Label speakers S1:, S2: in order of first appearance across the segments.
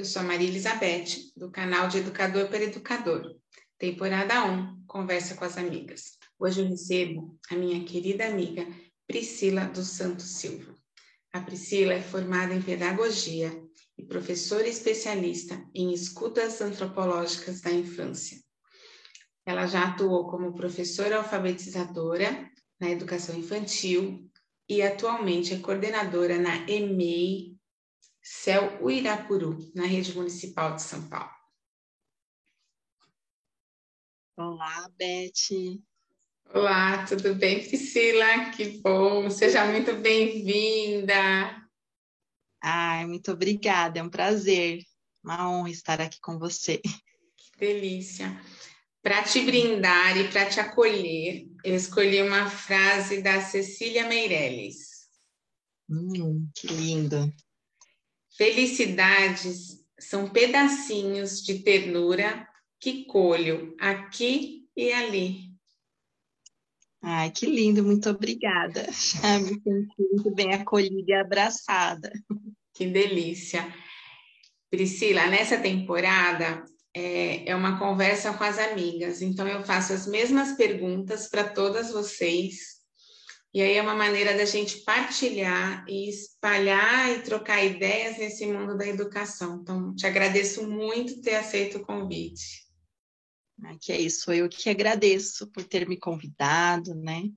S1: Eu sou a Maria Elizabeth, do canal de Educador para Educador, temporada 1, Conversa com as Amigas. Hoje eu recebo a minha querida amiga Priscila dos Santos Silva. A Priscila é formada em Pedagogia e professora especialista em escutas antropológicas da infância. Ela já atuou como professora alfabetizadora na educação infantil e atualmente é coordenadora na EMEI Céu Uirapuru, na rede municipal de São Paulo.
S2: Olá, Beth.
S1: Olá, tudo bem, Priscila? Que bom, seja muito bem-vinda.
S2: Ai, muito obrigada, é um prazer, uma honra estar aqui com você.
S1: Que delícia. Para te brindar e para te acolher, eu escolhi uma frase da Cecília Meirelles.
S2: Hum, que lindo.
S1: Felicidades são pedacinhos de ternura que colho aqui e ali.
S2: Ai, que lindo, muito obrigada. Me senti muito bem acolhida e abraçada.
S1: Que delícia. Priscila, nessa temporada é, é uma conversa com as amigas, então eu faço as mesmas perguntas para todas vocês. E aí é uma maneira da gente partilhar e espalhar e trocar ideias nesse mundo da educação. Então, te agradeço muito ter aceito o convite.
S2: Ah, que é isso, eu que agradeço por ter me convidado, né,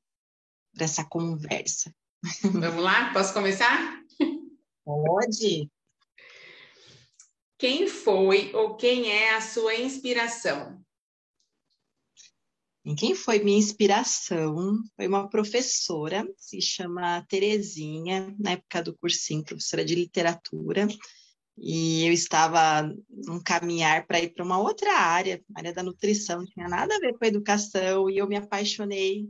S2: para essa conversa.
S1: Vamos lá? Posso começar?
S2: Pode.
S1: Quem foi ou quem é a sua inspiração?
S2: E quem foi minha inspiração? Foi uma professora, se chama Terezinha, na época do cursinho, professora de literatura, e eu estava num caminhar para ir para uma outra área, área da nutrição, não tinha nada a ver com a educação, e eu me apaixonei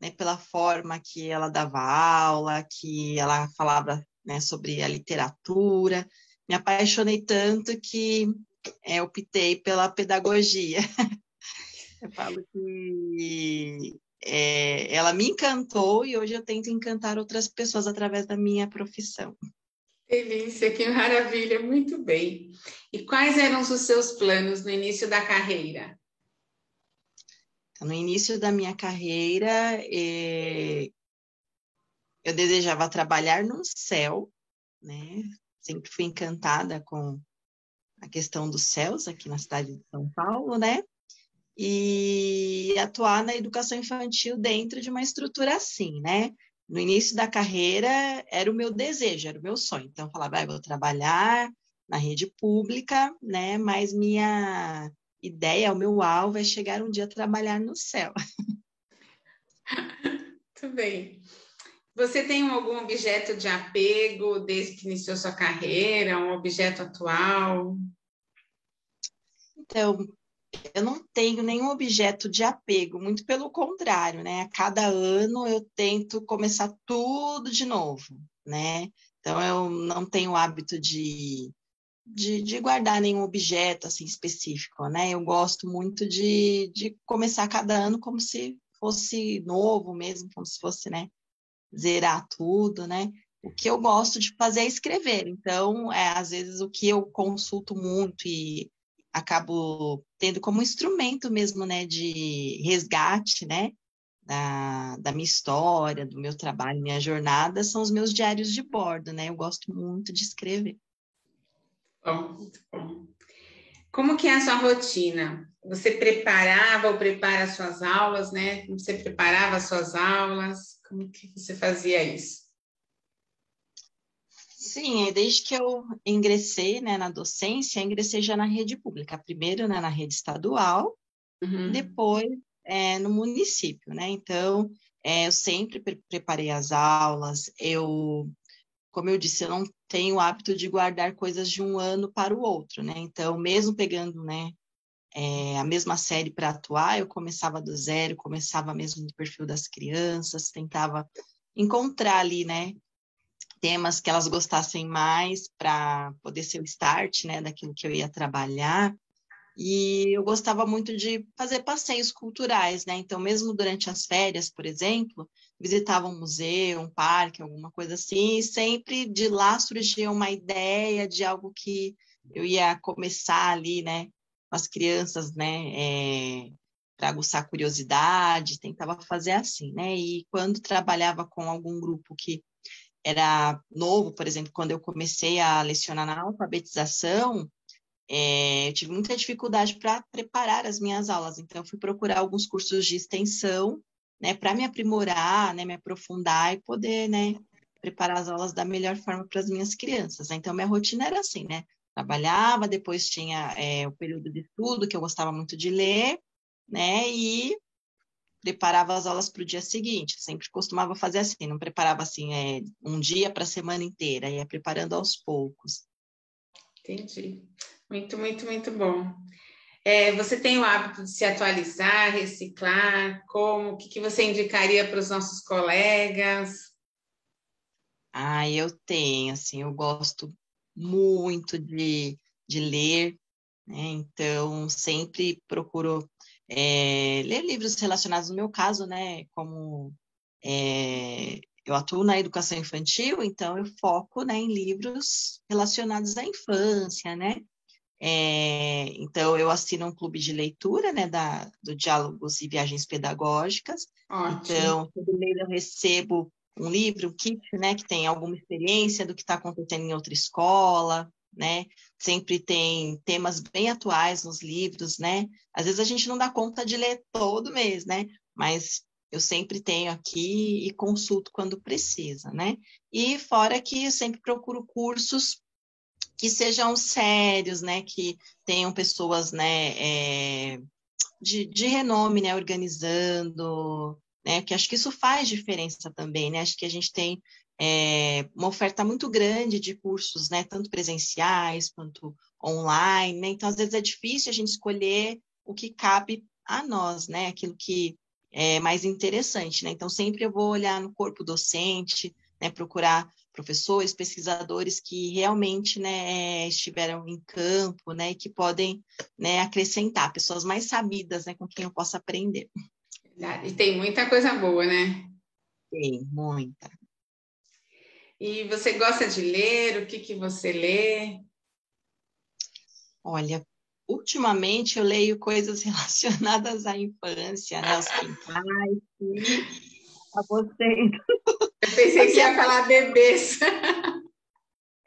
S2: né, pela forma que ela dava aula, que ela falava né, sobre a literatura, me apaixonei tanto que é, optei pela pedagogia. eu falo que é, ela me encantou e hoje eu tento encantar outras pessoas através da minha profissão.
S1: Delícia, que maravilha, muito bem. E quais eram os seus planos no início da carreira?
S2: No início da minha carreira, eh, eu desejava trabalhar no céu, né? sempre fui encantada com a questão dos céus aqui na cidade de São Paulo, né? E atuar na educação infantil dentro de uma estrutura assim, né? No início da carreira era o meu desejo, era o meu sonho. Então eu falava, ah, vou trabalhar na rede pública, né? Mas minha ideia, o meu alvo é chegar um dia a trabalhar no céu.
S1: Muito bem. Você tem algum objeto de apego desde que iniciou sua carreira, um objeto atual?
S2: Então, eu não tenho nenhum objeto de apego, muito pelo contrário, né? A cada ano eu tento começar tudo de novo, né? Então, eu não tenho o hábito de, de, de, guardar nenhum objeto assim específico, né? Eu gosto muito de, de começar cada ano como se fosse novo mesmo, como se fosse, né? zerar tudo, né? O que eu gosto de fazer é escrever. Então, é, às vezes, o que eu consulto muito e acabo tendo como instrumento mesmo, né, de resgate, né, da, da minha história, do meu trabalho, minha jornada, são os meus diários de bordo, né? Eu gosto muito de escrever.
S1: Bom. Como que é a sua rotina? Você preparava ou prepara suas aulas, né? Você preparava suas aulas? Como que você fazia isso?
S2: Sim, desde que eu ingressei né, na docência, ingressei já na rede pública. Primeiro né, na rede estadual, uhum. depois é, no município, né? Então, é, eu sempre pre preparei as aulas, eu, como eu disse, eu não tenho o hábito de guardar coisas de um ano para o outro, né? Então, mesmo pegando, né, é, a mesma série para atuar, eu começava do zero, começava mesmo do perfil das crianças, tentava encontrar ali, né, temas que elas gostassem mais para poder ser o start, né, daquilo que eu ia trabalhar. E eu gostava muito de fazer passeios culturais, né? Então, mesmo durante as férias, por exemplo, visitava um museu, um parque, alguma coisa assim, e sempre de lá surgia uma ideia de algo que eu ia começar ali, né? Com as crianças, né? É, para aguçar curiosidade, tentava fazer assim, né? E quando trabalhava com algum grupo que era novo, por exemplo, quando eu comecei a lecionar na alfabetização, é, eu tive muita dificuldade para preparar as minhas aulas, então fui procurar alguns cursos de extensão, né, para me aprimorar, né, me aprofundar e poder, né, preparar as aulas da melhor forma para as minhas crianças. Então minha rotina era assim, né, trabalhava, depois tinha é, o período de estudo que eu gostava muito de ler, né, e preparava as aulas para o dia seguinte. sempre costumava fazer assim, não preparava assim é, um dia para a semana inteira, ia preparando aos poucos.
S1: Entendi. Muito, muito, muito bom. É, você tem o hábito de se atualizar, reciclar? Como? O que, que você indicaria para os nossos colegas?
S2: Ah, eu tenho, assim, eu gosto muito de, de ler, né? Então, sempre procuro é, ler livros relacionados, no meu caso, né? Como é, eu atuo na educação infantil, então eu foco né, em livros relacionados à infância, né? É, então, eu assino um clube de leitura, né, da, do Diálogos e Viagens Pedagógicas. Ótimo. Então, todo mês eu recebo um livro, um kit, né, que tem alguma experiência do que está acontecendo em outra escola, né? Sempre tem temas bem atuais nos livros, né? Às vezes a gente não dá conta de ler todo mês, né? Mas eu sempre tenho aqui e consulto quando precisa, né? E fora que eu sempre procuro cursos que sejam sérios, né, que tenham pessoas, né, é, de, de renome, né, organizando, né, que acho que isso faz diferença também, né, acho que a gente tem é, uma oferta muito grande de cursos, né, tanto presenciais quanto online, né, então às vezes é difícil a gente escolher o que cabe a nós, né, aquilo que é mais interessante, né, então sempre eu vou olhar no corpo docente, né, procurar professores, pesquisadores que realmente né, estiveram em campo, né, e que podem né, acrescentar, pessoas mais sabidas, né, com quem eu possa aprender.
S1: E tem muita coisa boa, né?
S2: Tem, muita.
S1: E você gosta de ler? O que, que você lê?
S2: Olha, ultimamente eu leio coisas relacionadas à infância, né, aos quintais, a vocês.
S1: Eu pensei que ia falar bebês.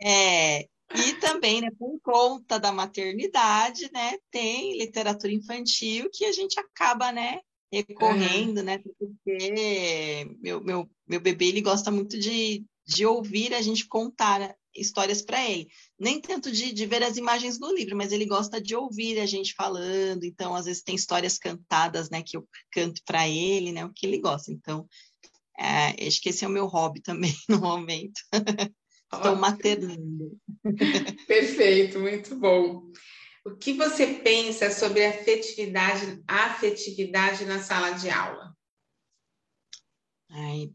S2: É, e também, né, por conta da maternidade, né, tem literatura infantil que a gente acaba, né, recorrendo, uhum. né, porque meu, meu, meu bebê, ele gosta muito de, de ouvir a gente contar histórias para ele. Nem tanto de, de ver as imagens no livro, mas ele gosta de ouvir a gente falando, então às vezes tem histórias cantadas, né, que eu canto para ele, né, o que ele gosta. Então, é, acho que esse é o meu hobby também no momento. Estou maternando.
S1: Perfeito, muito bom. O que você pensa sobre a afetividade, afetividade na sala de aula?
S2: Ai,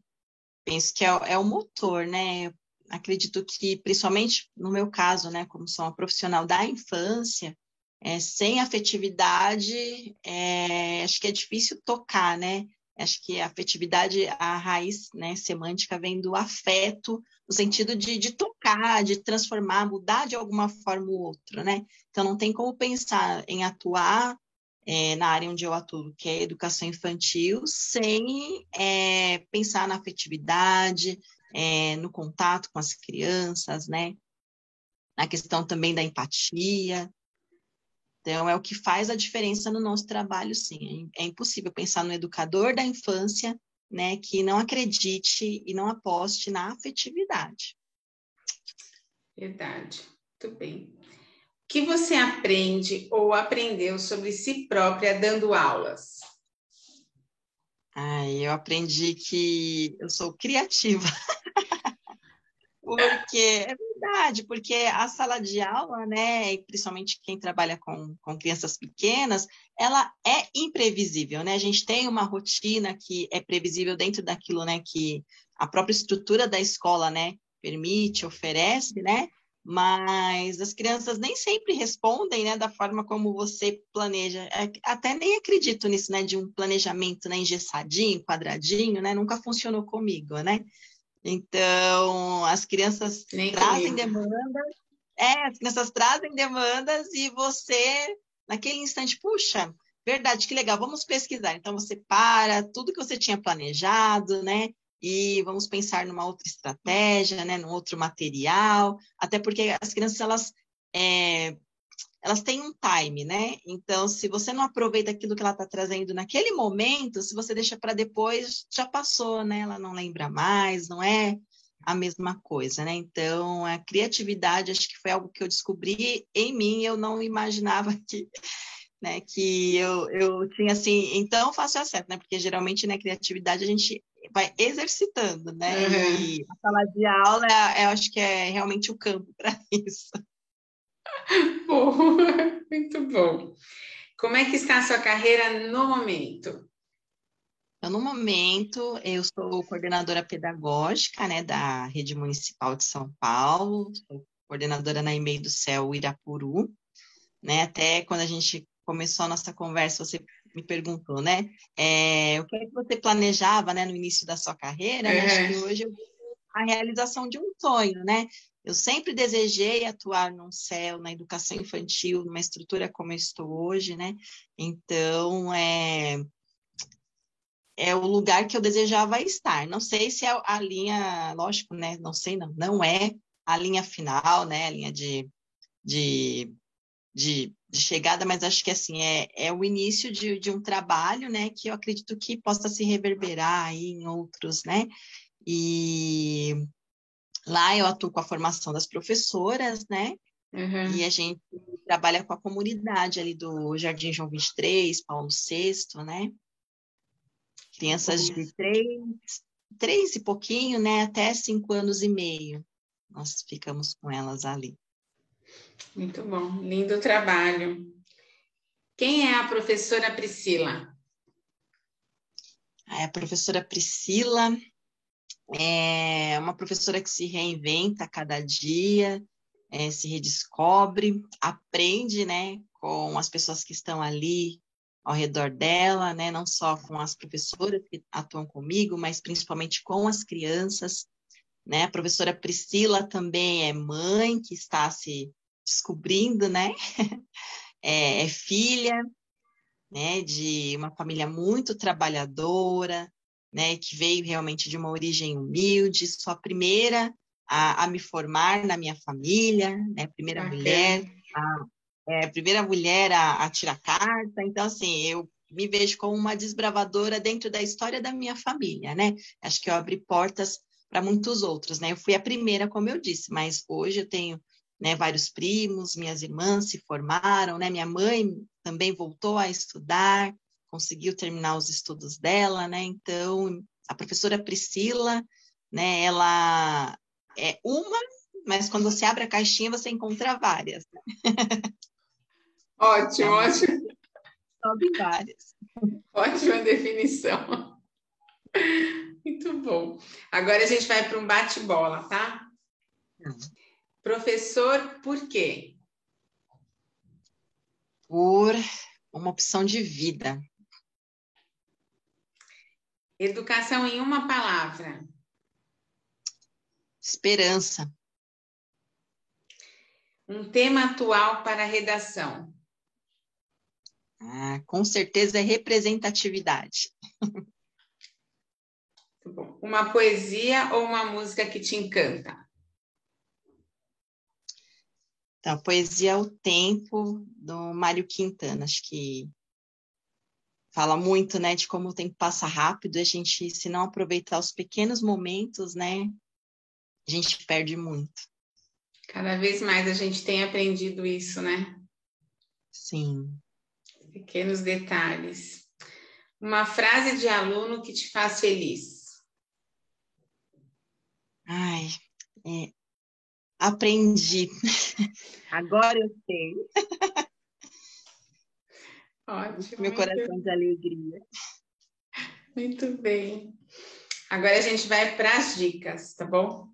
S2: penso que é, é, o motor, né? Acredito que, principalmente no meu caso, né, como sou uma profissional da infância, é, sem afetividade, é, acho que é difícil tocar, né? Acho que a afetividade, a raiz né, semântica vem do afeto, no sentido de, de tocar, de transformar, mudar de alguma forma o outro, né? Então, não tem como pensar em atuar é, na área onde eu atuo, que é educação infantil, sem é, pensar na afetividade, é, no contato com as crianças, né? Na questão também da empatia, então, é o que faz a diferença no nosso trabalho, sim. É, é impossível pensar no educador da infância né, que não acredite e não aposte na afetividade.
S1: Verdade. Muito bem. Que você aprende ou aprendeu sobre si própria dando aulas?
S2: Ah, eu aprendi que eu sou criativa. Porque é verdade, porque a sala de aula, né, e principalmente quem trabalha com, com crianças pequenas, ela é imprevisível, né? A gente tem uma rotina que é previsível dentro daquilo, né, que a própria estrutura da escola, né, permite, oferece, né? Mas as crianças nem sempre respondem, né, da forma como você planeja. É, até nem acredito nisso, né, de um planejamento, né, engessadinho, quadradinho, né, nunca funcionou comigo, né? Então, as crianças nem trazem demandas, é, as crianças trazem demandas e você, naquele instante, puxa, verdade, que legal, vamos pesquisar. Então, você para tudo que você tinha planejado, né? E vamos pensar numa outra estratégia, né, num outro material, até porque as crianças elas é, elas têm um time, né? Então, se você não aproveita aquilo que ela está trazendo naquele momento, se você deixa para depois, já passou, né? Ela não lembra mais, não é a mesma coisa, né? Então, a criatividade, acho que foi algo que eu descobri em mim, eu não imaginava que, né, que eu, eu tinha assim, então faço certo, né? Porque geralmente né, criatividade a gente vai exercitando, né? Uhum. E a sala de aula, eu acho que é realmente o campo para isso.
S1: Bom, muito bom. Como é que está a sua carreira no momento?
S2: Então, no momento, eu sou coordenadora pedagógica né, da Rede Municipal de São Paulo, sou coordenadora na e-mail do Céu Irapuru. Né, até quando a gente começou a nossa conversa, você me perguntou, né? É, o que é que você planejava, né, no início da sua carreira? Né? Acho que hoje eu a realização de um sonho, né? Eu sempre desejei atuar num céu, na educação infantil, numa estrutura como eu estou hoje, né? Então, é, é o lugar que eu desejava estar. Não sei se é a linha, lógico, né? Não sei, não. Não é a linha final, né? A linha de, de, de de chegada, mas acho que assim é, é o início de, de um trabalho, né, que eu acredito que possa se reverberar aí em outros, né, e lá eu atuo com a formação das professoras, né, uhum. e a gente trabalha com a comunidade ali do Jardim João 23, Paulo VI, né, crianças de três, três e pouquinho, né, até cinco anos e meio, nós ficamos com elas ali.
S1: Muito bom, lindo trabalho. Quem é a professora Priscila?
S2: A professora Priscila é uma professora que se reinventa a cada dia, é, se redescobre, aprende, né, com as pessoas que estão ali ao redor dela, né, não só com as professoras que atuam comigo, mas principalmente com as crianças, né? A professora Priscila também é mãe que está se descobrindo, né? É, é filha, né? De uma família muito trabalhadora, né? Que veio realmente de uma origem humilde, sou a primeira a, a me formar na minha família, né? Primeira mulher, a, é, primeira mulher a, a tirar carta. Então, assim, eu me vejo como uma desbravadora dentro da história da minha família, né? Acho que eu abri portas para muitos outros, né? Eu fui a primeira, como eu disse, mas hoje eu tenho né, vários primos, minhas irmãs se formaram, né, minha mãe também voltou a estudar, conseguiu terminar os estudos dela, né, então a professora Priscila, né, ela é uma, mas quando você abre a caixinha você encontra várias. Né?
S1: Ótimo, ótimo.
S2: Sobe várias.
S1: Ótima definição. Muito bom. Agora a gente vai para um bate-bola, tá? Hum. Professor, por quê?
S2: Por uma opção de vida.
S1: Educação em uma palavra.
S2: Esperança.
S1: Um tema atual para a redação.
S2: Ah, com certeza é representatividade.
S1: Uma poesia ou uma música que te encanta?
S2: Então, a poesia é o tempo do Mário Quintana, acho que fala muito, né, de como o tempo passa rápido, a gente, se não aproveitar os pequenos momentos, né, a gente perde muito.
S1: Cada vez mais a gente tem aprendido isso, né?
S2: Sim.
S1: Pequenos detalhes. Uma frase de aluno que te faz feliz.
S2: Ai, é, Aprendi. Agora eu sei.
S1: Ótimo.
S2: Meu coração de alegria.
S1: Muito bem. Agora a gente vai para as dicas, tá bom?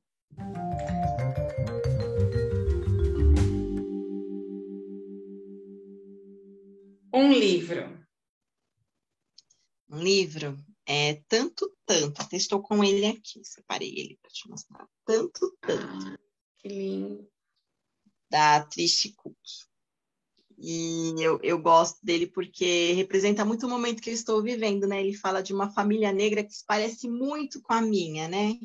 S1: Um livro.
S2: Um livro é tanto, tanto. Até estou com ele aqui, separei ele para te mostrar. Tanto, tanto. Ah
S1: que lindo.
S2: Da Trish Cook. E eu, eu gosto dele porque representa muito o momento que eu estou vivendo, né? Ele fala de uma família negra que se parece muito com a minha, né?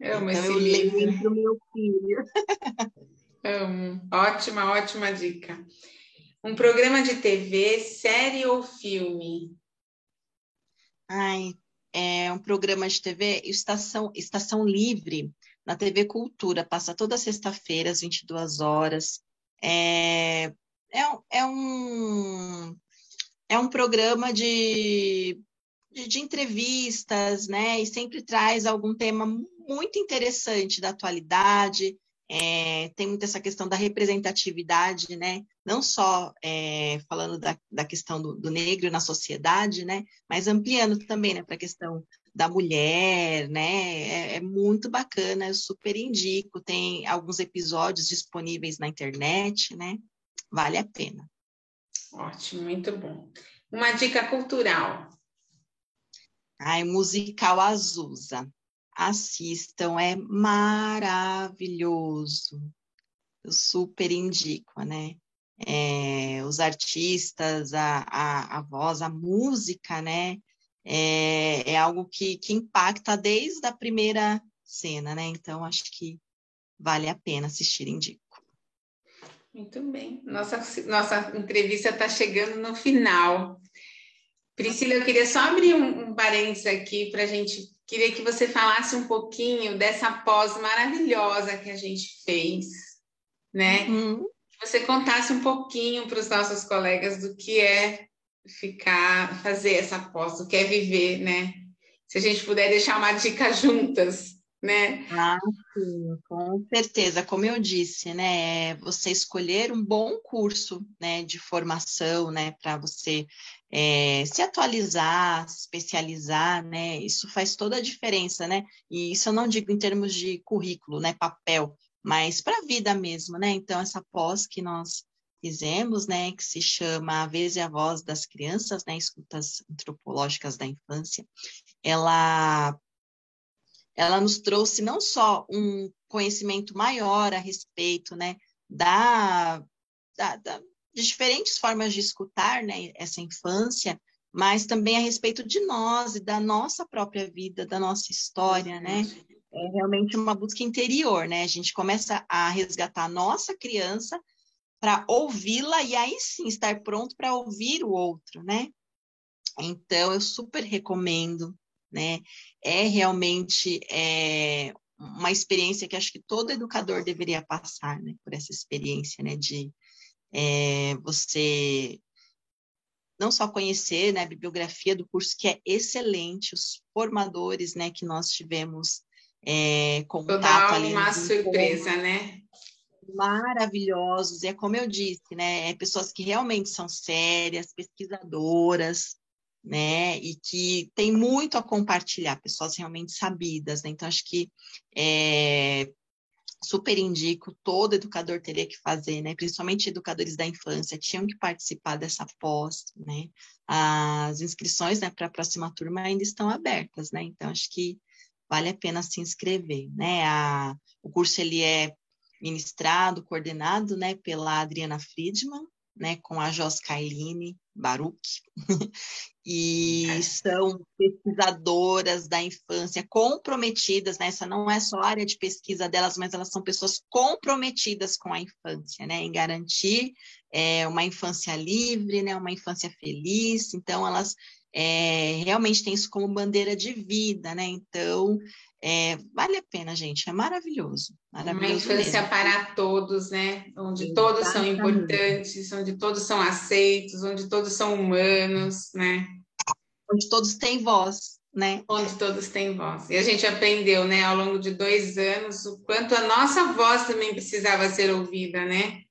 S1: Amo então, esse eu livro. lembro meu filho. Amo. Ótima, ótima dica. Um programa de TV, série ou filme?
S2: Ai, é um programa de TV, Estação, Estação Livre, na TV Cultura, passa toda sexta-feira, às 22 horas. É, é, é, um, é um programa de, de, de entrevistas, né? E sempre traz algum tema muito interessante da atualidade, é, tem muito essa questão da representatividade, né? Não só é, falando da, da questão do, do, negro na sociedade, né? Mas ampliando também, né, para a questão da mulher, né? É, é, muito bacana, eu super indico. Tem alguns episódios disponíveis na internet, né? Vale a pena.
S1: Ótimo, muito bom. Uma dica cultural.
S2: Ai, musical Azusa assistam, é maravilhoso. Eu super indico, né? É, os artistas, a, a, a voz, a música, né? É, é algo que, que impacta desde a primeira cena, né? Então, acho que vale a pena assistir, indico.
S1: Muito bem. Nossa, nossa entrevista está chegando no final. Priscila, eu queria só abrir um, um parênteses aqui para a gente Queria que você falasse um pouquinho dessa pós maravilhosa que a gente fez, né? Uhum. Que você contasse um pouquinho para os nossos colegas do que é ficar, fazer essa pós, do que é viver, né? Se a gente puder deixar uma dica juntas, né?
S2: Ah, sim, com certeza. Como eu disse, né? Você escolher um bom curso, né, de formação, né, para você é, se atualizar, se especializar, né? Isso faz toda a diferença, né? E isso eu não digo em termos de currículo, né? Papel, mas para a vida mesmo, né? Então, essa pós que nós fizemos, né? Que se chama A Vez e a Voz das Crianças, né? Escutas Antropológicas da Infância, ela ela nos trouxe não só um conhecimento maior a respeito, né, da, da, da de diferentes formas de escutar né, essa infância, mas também a respeito de nós e da nossa própria vida, da nossa história, né? É realmente uma busca interior, né? A gente começa a resgatar a nossa criança para ouvi-la e aí sim estar pronto para ouvir o outro, né? Então, eu super recomendo, né? É realmente é, uma experiência que acho que todo educador deveria passar, né? Por essa experiência, né? De é, você não só conhecer né, a bibliografia do curso, que é excelente, os formadores né, que nós tivemos é, contato
S1: ali. uma surpresa, né?
S2: Maravilhosos, é como eu disse, né? É pessoas que realmente são sérias, pesquisadoras, né? E que tem muito a compartilhar, pessoas realmente sabidas, né? Então, acho que é, super indico, todo educador teria que fazer, né? Principalmente educadores da infância, tinham que participar dessa pós, né? As inscrições, né, para a próxima turma ainda estão abertas, né? Então, acho que vale a pena se inscrever, né? A, o curso, ele é ministrado, coordenado, né, pela Adriana Friedman, né, com a Jos Kailine Baruch, e são pesquisadoras da infância comprometidas, né? Essa não é só a área de pesquisa delas, mas elas são pessoas comprometidas com a infância, né? Em garantir é, uma infância livre, né? Uma infância feliz. Então, elas é, realmente têm isso como bandeira de vida, né? Então, é, vale a pena, gente, é maravilhoso. maravilhoso
S1: Uma infância mesmo. para todos, né? Onde Exatamente. todos são importantes, onde todos são aceitos, onde todos são humanos, né?
S2: Onde todos têm voz, né?
S1: Onde todos têm voz. E a gente aprendeu, né, ao longo de dois anos, o quanto a nossa voz também precisava ser ouvida, né?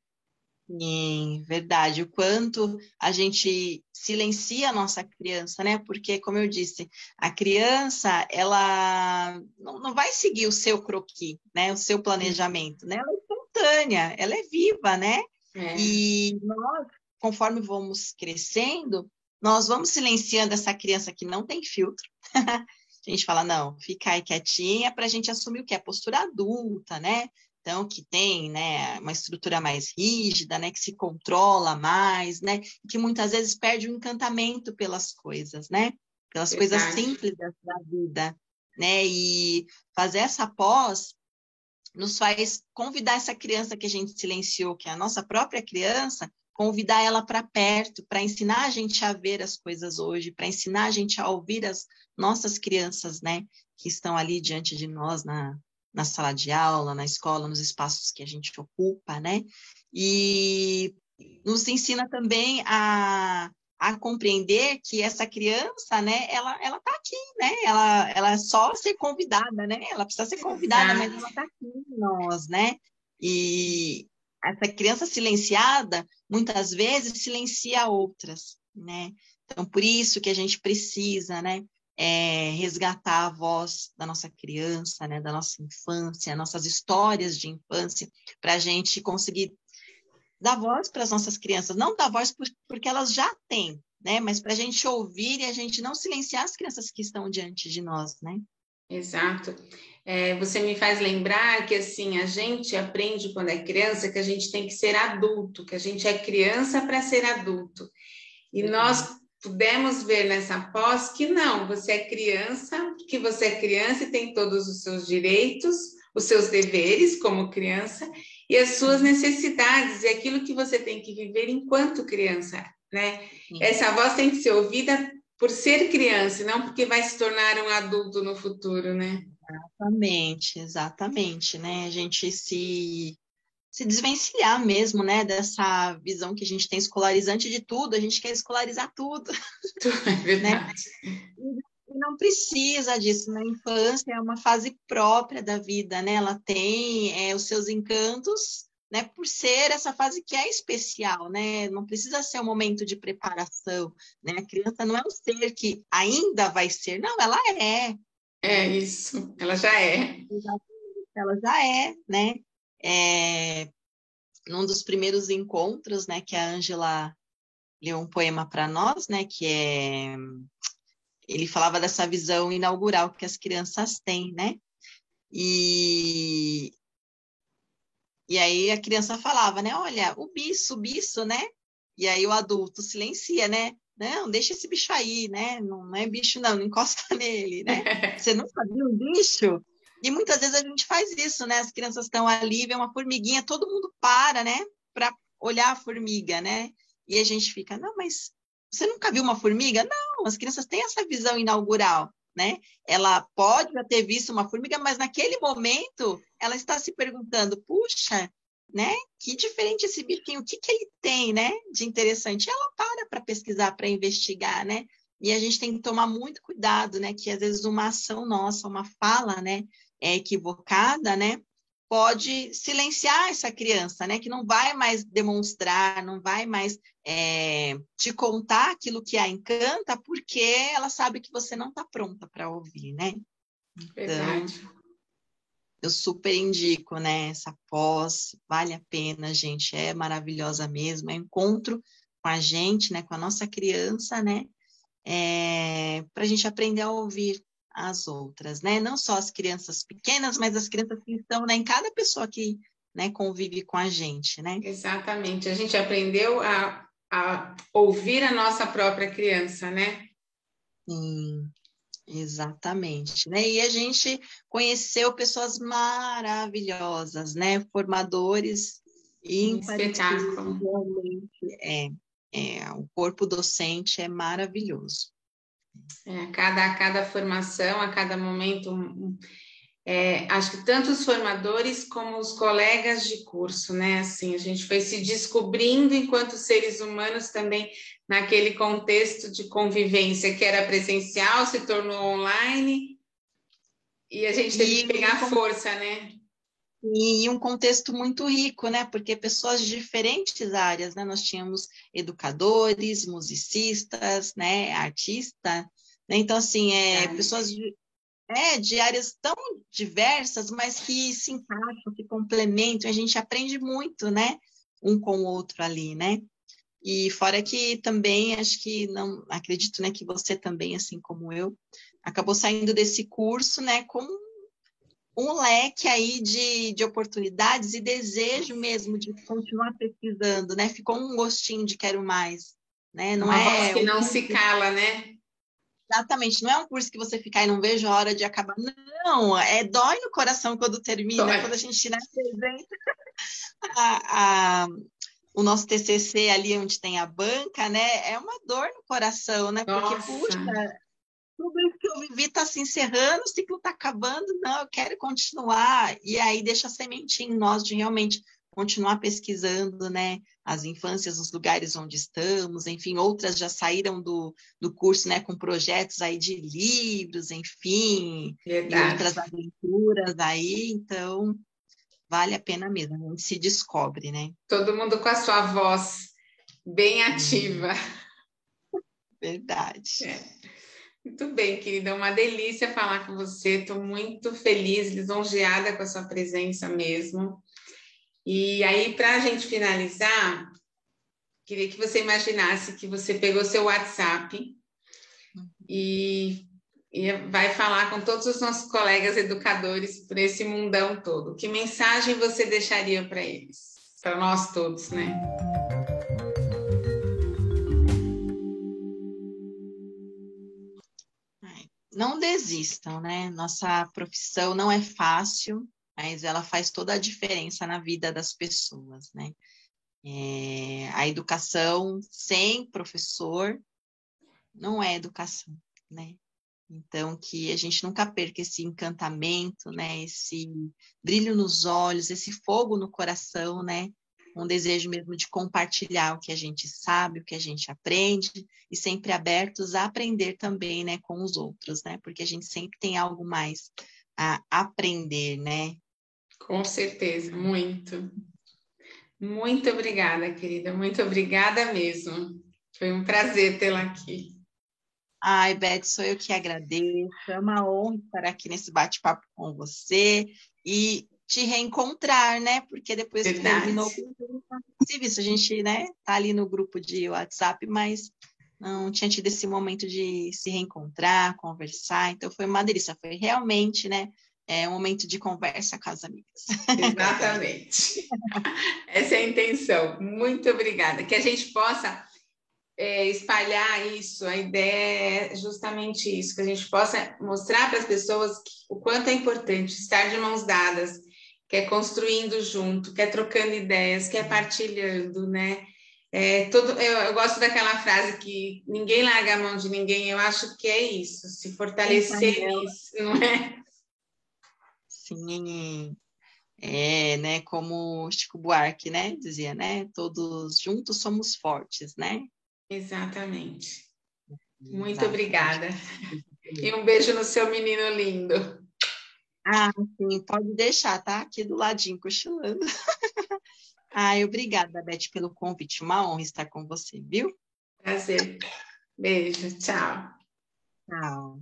S2: Sim, verdade. O quanto a gente silencia a nossa criança, né? Porque, como eu disse, a criança, ela não, não vai seguir o seu croquis, né? O seu planejamento, né? Ela é espontânea, ela é viva, né? É. E nós, conforme vamos crescendo, nós vamos silenciando essa criança que não tem filtro. a gente fala, não, fica aí quietinha para a gente assumir o que é postura adulta, né? Então, que tem né, uma estrutura mais rígida, né, que se controla mais, né, que muitas vezes perde o encantamento pelas coisas, né? Pelas Verdade. coisas simples da vida, né? E fazer essa pós nos faz convidar essa criança que a gente silenciou, que é a nossa própria criança, convidar ela para perto, para ensinar a gente a ver as coisas hoje, para ensinar a gente a ouvir as nossas crianças, né, que estão ali diante de nós na, na sala de aula, na escola, nos espaços que a gente ocupa, né? E nos ensina também a, a compreender que essa criança, né, ela, ela tá aqui, né? Ela, ela é só ser convidada, né? Ela precisa ser convidada, mas ela tá aqui em nós, né? E essa criança silenciada, muitas vezes, silencia outras, né? Então, por isso que a gente precisa, né? É, resgatar a voz da nossa criança, né, da nossa infância, nossas histórias de infância, para a gente conseguir dar voz para as nossas crianças, não dar voz por, porque elas já têm, né, mas para a gente ouvir e a gente não silenciar as crianças que estão diante de nós, né?
S1: Exato. É, você me faz lembrar que assim a gente aprende quando é criança que a gente tem que ser adulto, que a gente é criança para ser adulto. E nós pudemos ver nessa pós que não, você é criança, que você é criança e tem todos os seus direitos, os seus deveres como criança e as suas necessidades e aquilo que você tem que viver enquanto criança, né? Sim. Essa voz tem que ser ouvida por ser criança, não porque vai se tornar um adulto no futuro, né?
S2: Exatamente, exatamente, né? A gente se se desvencilhar mesmo, né, dessa visão que a gente tem escolarizante de tudo, a gente quer escolarizar tudo.
S1: É né? verdade.
S2: Né? E não precisa disso, na infância é uma fase própria da vida, né, ela tem é, os seus encantos, né, por ser essa fase que é especial, né, não precisa ser um momento de preparação, né, a criança não é um ser que ainda vai ser, não, ela é.
S1: É isso, ela já é.
S2: Ela já é, né, é, num dos primeiros encontros, né, que a Ângela leu um poema para nós, né, que é ele falava dessa visão inaugural que as crianças têm, né? E e aí a criança falava, né? Olha, o bicho, o bicho, né? E aí o adulto silencia, né? Não, deixa esse bicho aí, né? Não, não é bicho, não, não encosta nele, né? Você não sabia um bicho? E muitas vezes a gente faz isso, né? As crianças estão ali, vê uma formiguinha, todo mundo para, né? Para olhar a formiga, né? E a gente fica, não, mas você nunca viu uma formiga? Não, as crianças têm essa visão inaugural, né? Ela pode já ter visto uma formiga, mas naquele momento ela está se perguntando, puxa, né? Que diferente esse bichinho, o que, que ele tem, né? De interessante. E ela para para pesquisar, para investigar, né? E a gente tem que tomar muito cuidado, né? Que às vezes uma ação nossa, uma fala, né? É equivocada, né, pode silenciar essa criança, né, que não vai mais demonstrar, não vai mais é, te contar aquilo que a encanta, porque ela sabe que você não está pronta para ouvir, né?
S1: Então,
S2: eu super indico, né, essa pós, vale a pena, gente, é maravilhosa mesmo, é encontro com a gente, né, com a nossa criança, né, é, para a gente aprender a ouvir, as outras, né? Não só as crianças pequenas, mas as crianças que estão né, em cada pessoa que né, convive com a gente, né?
S1: Exatamente. A gente aprendeu a, a ouvir a nossa própria criança, né?
S2: Sim, exatamente. Né? E a gente conheceu pessoas maravilhosas, né? Formadores
S1: ímpares. Espetáculo.
S2: É, é, o corpo docente é maravilhoso.
S1: É, a, cada, a cada formação, a cada momento, é, acho que tanto os formadores como os colegas de curso, né? Assim, a gente foi se descobrindo enquanto seres humanos também naquele contexto de convivência que era presencial, se tornou online, e a gente teve e, que pegar força, né?
S2: E um contexto muito rico, né? Porque pessoas de diferentes áreas, né? Nós tínhamos educadores, musicistas, né? Artista, né? Então, assim, é, pessoas de, é, de áreas tão diversas, mas que se encaixam, que complementam, a gente aprende muito, né? Um com o outro ali, né? E fora que também acho que não acredito, né, que você também, assim como eu, acabou saindo desse curso, né, com um leque aí de, de oportunidades e desejo mesmo de continuar pesquisando, né? Ficou um gostinho de quero mais, né?
S1: Não Uma é que não se cala, né?
S2: Exatamente, não é um curso que você ficar e não vejo a hora de acabar. Não, é dói no coração quando termina, dói. quando a gente né, apresenta a, a, o nosso TCC ali onde tem a banca, né? É uma dor no coração, né? Porque, Nossa. puxa, tudo isso que eu vivi está se encerrando, o ciclo está acabando, não, eu quero continuar. E aí deixa a sementinha em nós de realmente continuar pesquisando, né? As infâncias, os lugares onde estamos, enfim, outras já saíram do, do curso, né? Com projetos aí de livros, enfim, Verdade. e outras aventuras aí, então vale a pena mesmo, a gente se descobre, né?
S1: Todo mundo com a sua voz bem ativa.
S2: Verdade.
S1: É. Muito bem, querida, é uma delícia falar com você. Estou muito feliz, lisonjeada com a sua presença mesmo. E aí, para a gente finalizar, queria que você imaginasse que você pegou seu WhatsApp e, e vai falar com todos os nossos colegas educadores por esse mundão todo. Que mensagem você deixaria para eles? Para nós todos, né?
S2: Não desistam, né? Nossa profissão não é fácil, mas ela faz toda a diferença na vida das pessoas, né? É, a educação sem professor não é educação, né? Então, que a gente nunca perca esse encantamento, né? Esse brilho nos olhos, esse fogo no coração, né? Um desejo mesmo de compartilhar o que a gente sabe, o que a gente aprende, e sempre abertos a aprender também, né, com os outros, né? Porque a gente sempre tem algo mais a aprender, né?
S1: Com certeza, muito. Muito obrigada, querida, muito obrigada mesmo. Foi um prazer tê-la aqui.
S2: Ai, Beth, sou eu que agradeço. É uma honra estar aqui nesse bate-papo com você. E te reencontrar, né? Porque depois que terminou o serviço, a gente, né, tá ali no grupo de WhatsApp, mas não tinha tido esse momento de se reencontrar, conversar, então foi uma delícia, foi realmente, né, é um momento de conversa com as amigas.
S1: Exatamente. Essa é a intenção. Muito obrigada. Que a gente possa é, espalhar isso, a ideia é justamente isso, que a gente possa mostrar para as pessoas o quanto é importante estar de mãos dadas, quer construindo junto, quer trocando ideias, quer partilhando, né? É, todo, eu, eu, gosto daquela frase que ninguém larga a mão de ninguém, eu acho que é isso, se fortalecer nisso, não é?
S2: Sim, é, né, como Chico Buarque, né, dizia, né, todos juntos somos fortes, né?
S1: Exatamente. Muito Exatamente. obrigada. E um beijo no seu menino lindo.
S2: Ah, sim, pode deixar, tá? Aqui do ladinho, cochilando. Ai, obrigada, Beth, pelo convite. Uma honra estar com você, viu?
S1: Prazer. Beijo, tchau.
S2: Tchau.